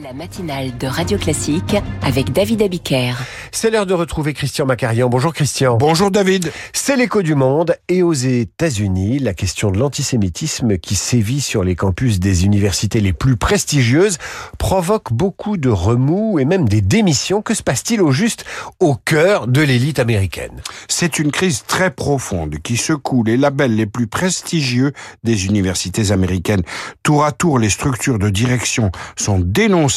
La matinale de Radio Classique avec David Abiker. C'est l'heure de retrouver Christian Macarian. Bonjour Christian. Bonjour David. C'est l'écho du monde et aux États-Unis, la question de l'antisémitisme qui sévit sur les campus des universités les plus prestigieuses provoque beaucoup de remous et même des démissions. Que se passe-t-il au juste au cœur de l'élite américaine? C'est une crise très profonde qui secoue les labels les plus prestigieux des universités américaines. Tour à tour, les structures de direction sont dénoncées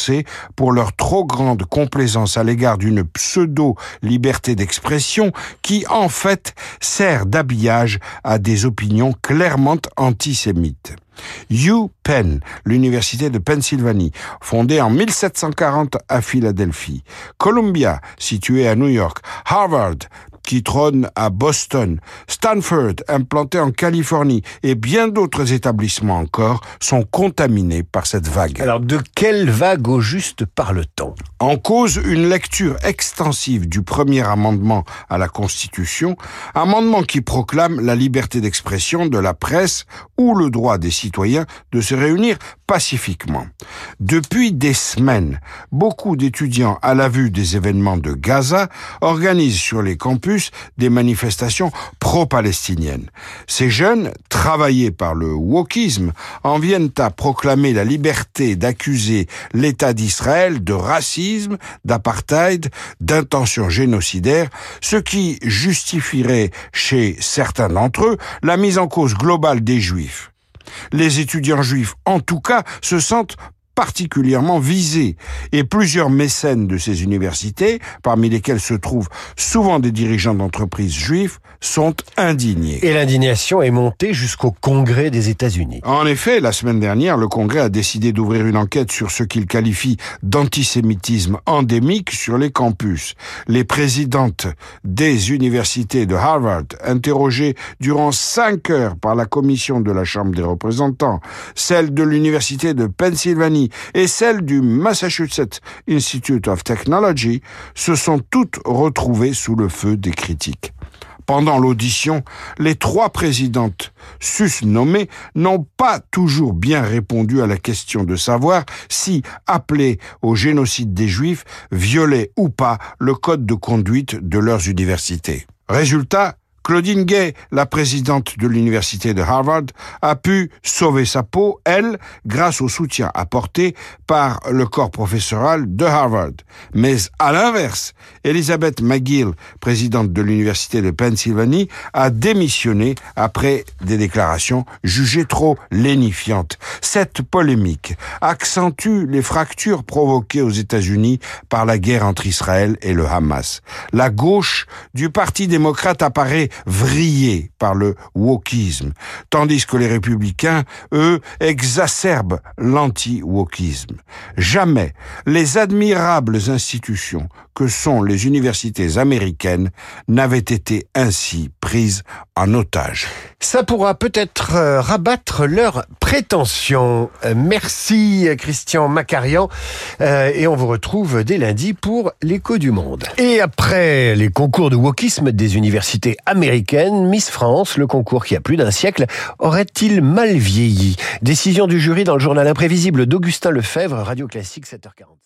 pour leur trop grande complaisance à l'égard d'une pseudo-liberté d'expression qui, en fait, sert d'habillage à des opinions clairement antisémites. UPenn, l'université de Pennsylvanie, fondée en 1740 à Philadelphie, Columbia, située à New York, Harvard, qui trône à Boston, Stanford, implanté en Californie, et bien d'autres établissements encore sont contaminés par cette vague. Alors de quelle vague au juste parle-t-on? En cause une lecture extensive du premier amendement à la Constitution, amendement qui proclame la liberté d'expression de la presse ou le droit des citoyens de se réunir pacifiquement. Depuis des semaines, beaucoup d'étudiants à la vue des événements de Gaza organisent sur les campus des manifestations pro-palestiniennes. Ces jeunes, travaillés par le wokisme, en viennent à proclamer la liberté d'accuser l'État d'Israël de racisme, d'apartheid, d'intention génocidaire, ce qui justifierait chez certains d'entre eux la mise en cause globale des juifs. Les étudiants juifs, en tout cas, se sentent particulièrement visés et plusieurs mécènes de ces universités, parmi lesquels se trouvent souvent des dirigeants d'entreprises juifs, sont indignés. Et l'indignation est montée jusqu'au Congrès des États-Unis. En effet, la semaine dernière, le Congrès a décidé d'ouvrir une enquête sur ce qu'il qualifie d'antisémitisme endémique sur les campus. Les présidentes des universités de Harvard, interrogées durant cinq heures par la commission de la Chambre des représentants, celle de l'université de Pennsylvanie et celle du Massachusetts Institute of Technology, se sont toutes retrouvées sous le feu des critiques. Pendant l'audition, les trois présidentes sus-nommées n'ont pas toujours bien répondu à la question de savoir si appeler au génocide des Juifs violait ou pas le code de conduite de leurs universités. Résultat, Claudine Gay, la présidente de l'université de Harvard, a pu sauver sa peau, elle, grâce au soutien apporté par le corps professoral de Harvard. Mais à l'inverse, Elizabeth McGill, présidente de l'université de Pennsylvanie, a démissionné après des déclarations jugées trop lénifiantes. Cette polémique accentue les fractures provoquées aux États-Unis par la guerre entre Israël et le Hamas. La gauche du Parti démocrate apparaît vrillés par le wokisme, tandis que les républicains, eux, exacerbent l'anti-wokisme. Jamais les admirables institutions que sont les universités américaines n'avaient été ainsi prises en otage. Ça pourra peut-être euh, rabattre leurs prétentions. Euh, merci Christian Macarian euh, et on vous retrouve dès lundi pour l'écho du monde. Et après les concours de wokisme des universités américaines, Miss France, le concours qui a plus d'un siècle, aurait-il mal vieilli? Décision du jury dans le journal imprévisible d'Augustin Lefebvre, Radio Classique 7h40.